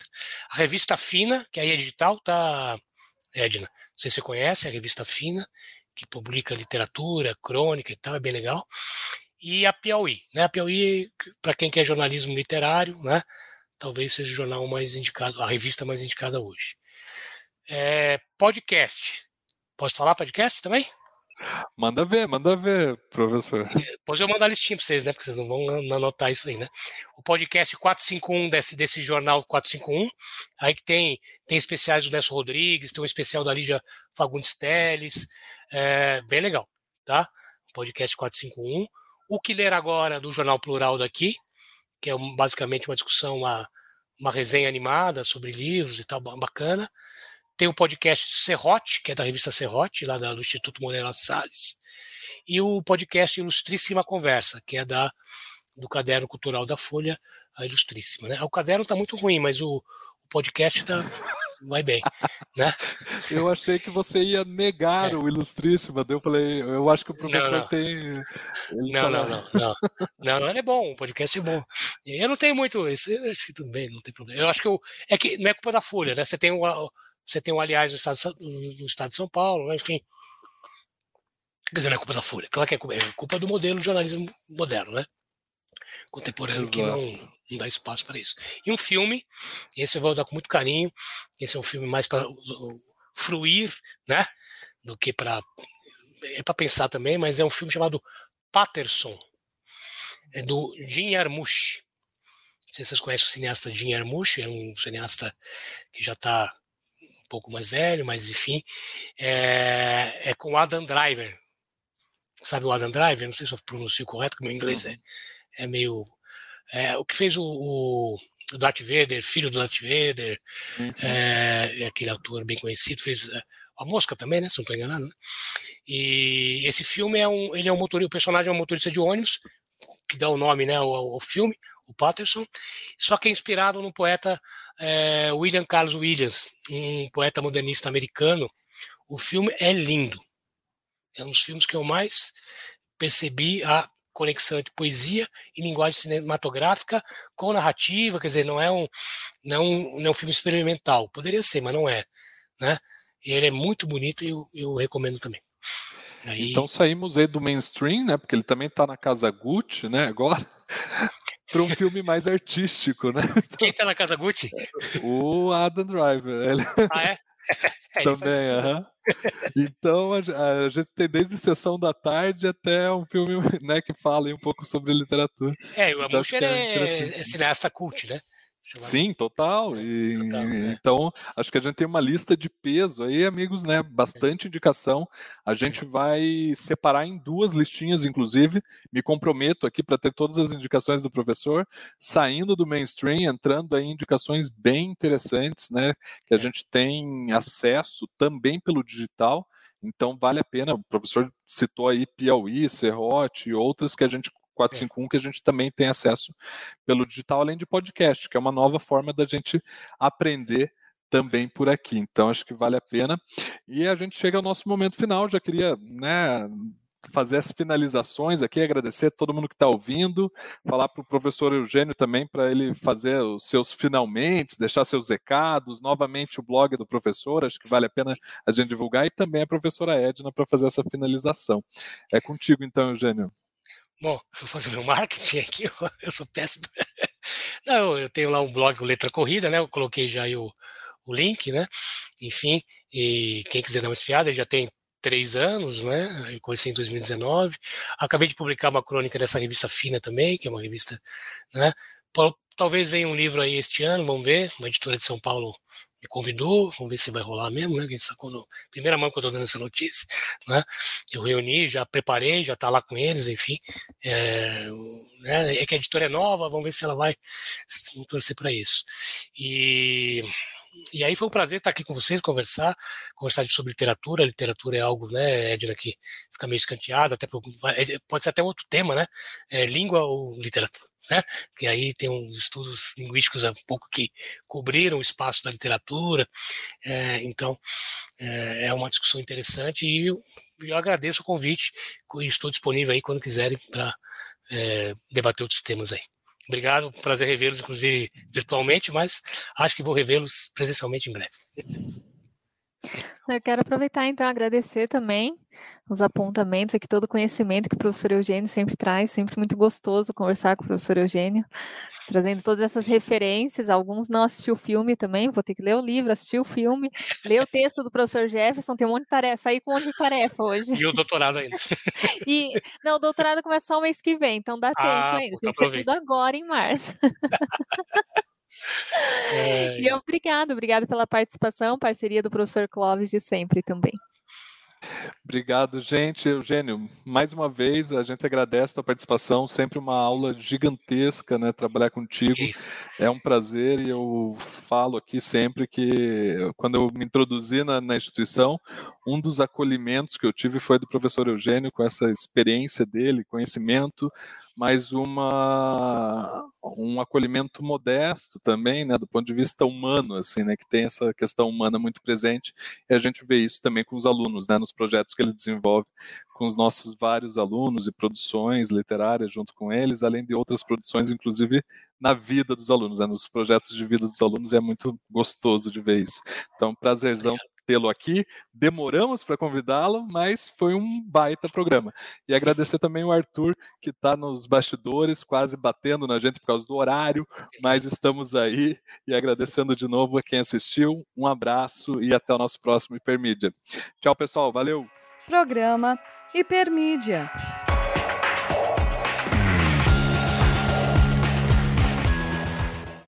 A revista Fina, que aí é digital, tá, Edna? Não sei se você conhece, a revista Fina, que publica literatura, crônica e tal, é bem legal. E a Piauí, né? A Piauí, para quem quer jornalismo literário, né? talvez seja o jornal mais indicado, a revista mais indicada hoje. É, podcast. Posso falar podcast também? Manda ver, manda ver, professor. Depois eu mando a listinha para vocês, né? Porque vocês não vão anotar isso aí, né? O podcast 451 desse, desse jornal 451, aí que tem, tem especiais do Nelson Rodrigues, tem um especial da Lídia Fagundes Teles, é, bem legal, tá? Podcast 451. O que ler agora do Jornal Plural daqui, que é basicamente uma discussão, uma, uma resenha animada sobre livros e tal, bacana. Tem o podcast Serrote, que é da revista Serrote, lá do Instituto Moreira Salles. E o podcast Ilustríssima Conversa, que é da do Caderno Cultural da Folha, a Ilustríssima. Né? O caderno está muito ruim, mas o, o podcast está vai bem, né? Eu achei que você ia negar é. o Ilustríssima, eu falei, eu acho que o professor não, não. tem... Não, tá... não, não, não, não, não, ele é bom, o podcast é bom. Eu não tenho muito isso, eu acho que tudo bem, não tem problema. Eu acho que eu, é que não é culpa da Folha, né? Você tem um, você tem um aliás no estado, no estado de São Paulo, né? enfim. Quer dizer, não é culpa da Folha, claro que é culpa, é culpa do modelo de jornalismo moderno, né? Contemporâneo que não não dá espaço para isso. E um filme, esse eu vou dar com muito carinho, esse é um filme mais para fruir, né, do que para é para pensar também, mas é um filme chamado Patterson, é do Jim Jarmusch. Não sei se vocês conhecem o cineasta Jim Jarmusch, é um cineasta que já está um pouco mais velho, mas enfim, é, é com Adam Driver. Sabe o Adam Driver? Não sei se eu pronuncio correto, porque meu inglês é, é meio é, o que fez o, o, Darth Vader, filho do Darth Vader, sim, sim. É, é, aquele ator bem conhecido, fez é, a Mosca também, né? Se não estou enganado. Né? E esse filme é um, ele é um motorista, o personagem é um motorista de ônibus que dá o nome, né, ao, ao filme. o Patterson, só que é inspirado no poeta é, William Carlos Williams, um poeta modernista americano. O filme é lindo. É um dos filmes que eu mais percebi a conexão entre poesia e linguagem cinematográfica com narrativa, quer dizer, não é um, não, é não é um filme experimental. Poderia ser, mas não é. Né? E ele é muito bonito e eu, eu recomendo também. Aí... Então saímos aí do mainstream, né? Porque ele também está na casa Gucci, né? Agora para um filme mais artístico, né? Então, Quem está na casa Gucci? O Adam Driver. Ele... Ah é? é Também, aham. Então a, a, gente tem desde sessão da tarde até um filme né, que fala um pouco sobre literatura. É, o então, é, é, é cineasta cult, né? Sim, total. E, total né? Então, acho que a gente tem uma lista de peso aí, amigos, né? Bastante indicação. A gente vai separar em duas listinhas, inclusive. Me comprometo aqui para ter todas as indicações do professor, saindo do mainstream, entrando aí em indicações bem interessantes, né? Que a é. gente tem acesso também pelo digital. Então, vale a pena. O professor citou aí Piauí, Serrote e outras que a gente 451 que a gente também tem acesso pelo digital, além de podcast, que é uma nova forma da gente aprender também por aqui. Então, acho que vale a pena. E a gente chega ao nosso momento final. Já queria né, fazer as finalizações aqui, agradecer a todo mundo que está ouvindo, falar para o professor Eugênio também para ele fazer os seus finalmente, deixar seus recados, novamente o blog do professor, acho que vale a pena a gente divulgar, e também a professora Edna para fazer essa finalização. É contigo então, Eugênio. Bom, vou fazer meu marketing aqui, eu sou péssimo. Não, eu tenho lá um blog, Letra Corrida, né? Eu coloquei já aí o, o link, né? Enfim, e quem quiser dar uma espiada, já tem três anos, né? Eu comecei em 2019. Acabei de publicar uma crônica dessa revista Fina também, que é uma revista, né? Talvez venha um livro aí este ano, vamos ver. Uma editora de São Paulo me convidou, vamos ver se vai rolar mesmo, né? Sacou no, primeira mão que eu estou dando essa notícia, né? Eu reuni, já preparei, já está lá com eles, enfim. É, né? é que a editora é nova, vamos ver se ela vai vamos torcer para isso. E, e aí foi um prazer estar aqui com vocês, conversar, conversar sobre literatura. Literatura é algo, né, Edna, que fica meio escanteado, até pode ser até outro tema, né? É, língua ou literatura né? Que aí tem uns estudos linguísticos há pouco que cobriram o espaço da literatura, é, então é, é, uma discussão interessante e eu, eu agradeço o convite e estou disponível aí quando quiserem para é, debater outros temas aí. Obrigado, prazer revê-los, inclusive virtualmente, mas acho que vou revê-los presencialmente em breve. Eu quero aproveitar então agradecer também os apontamentos aqui, todo o conhecimento que o professor Eugênio sempre traz, sempre muito gostoso conversar com o professor Eugênio, trazendo todas essas referências, alguns não assistiu o filme também, vou ter que ler o livro, assistir o filme, ler o texto do professor Jefferson, tem um monte de tarefa, sair com um monte de tarefa hoje. E o doutorado ainda. e, não, o doutorado começa só o mês que vem, então dá ah, tempo ainda, tem que ser tudo agora em março. É... E obrigado, obrigado pela participação, parceria do professor Clóvis de sempre também. Obrigado, gente. Eugênio, mais uma vez a gente agradece a tua participação, sempre uma aula gigantesca, né? Trabalhar contigo. É um prazer e eu falo aqui sempre que quando eu me introduzi na, na instituição, um dos acolhimentos que eu tive foi do professor Eugênio, com essa experiência dele, conhecimento, mas uma um acolhimento modesto também, né, do ponto de vista humano, assim, né, que tem essa questão humana muito presente, e a gente vê isso também com os alunos, né, nos projetos que ele desenvolve com os nossos vários alunos e produções literárias junto com eles, além de outras produções, inclusive na vida dos alunos, né, nos projetos de vida dos alunos, é muito gostoso de ver isso. Então, prazerzão tê-lo aqui. Demoramos para convidá-lo, mas foi um baita programa. E agradecer também o Arthur, que está nos bastidores, quase batendo na gente por causa do horário, mas estamos aí. E agradecendo de novo a quem assistiu. Um abraço e até o nosso próximo Hipermídia. Tchau, pessoal. Valeu. Programa Hipermídia.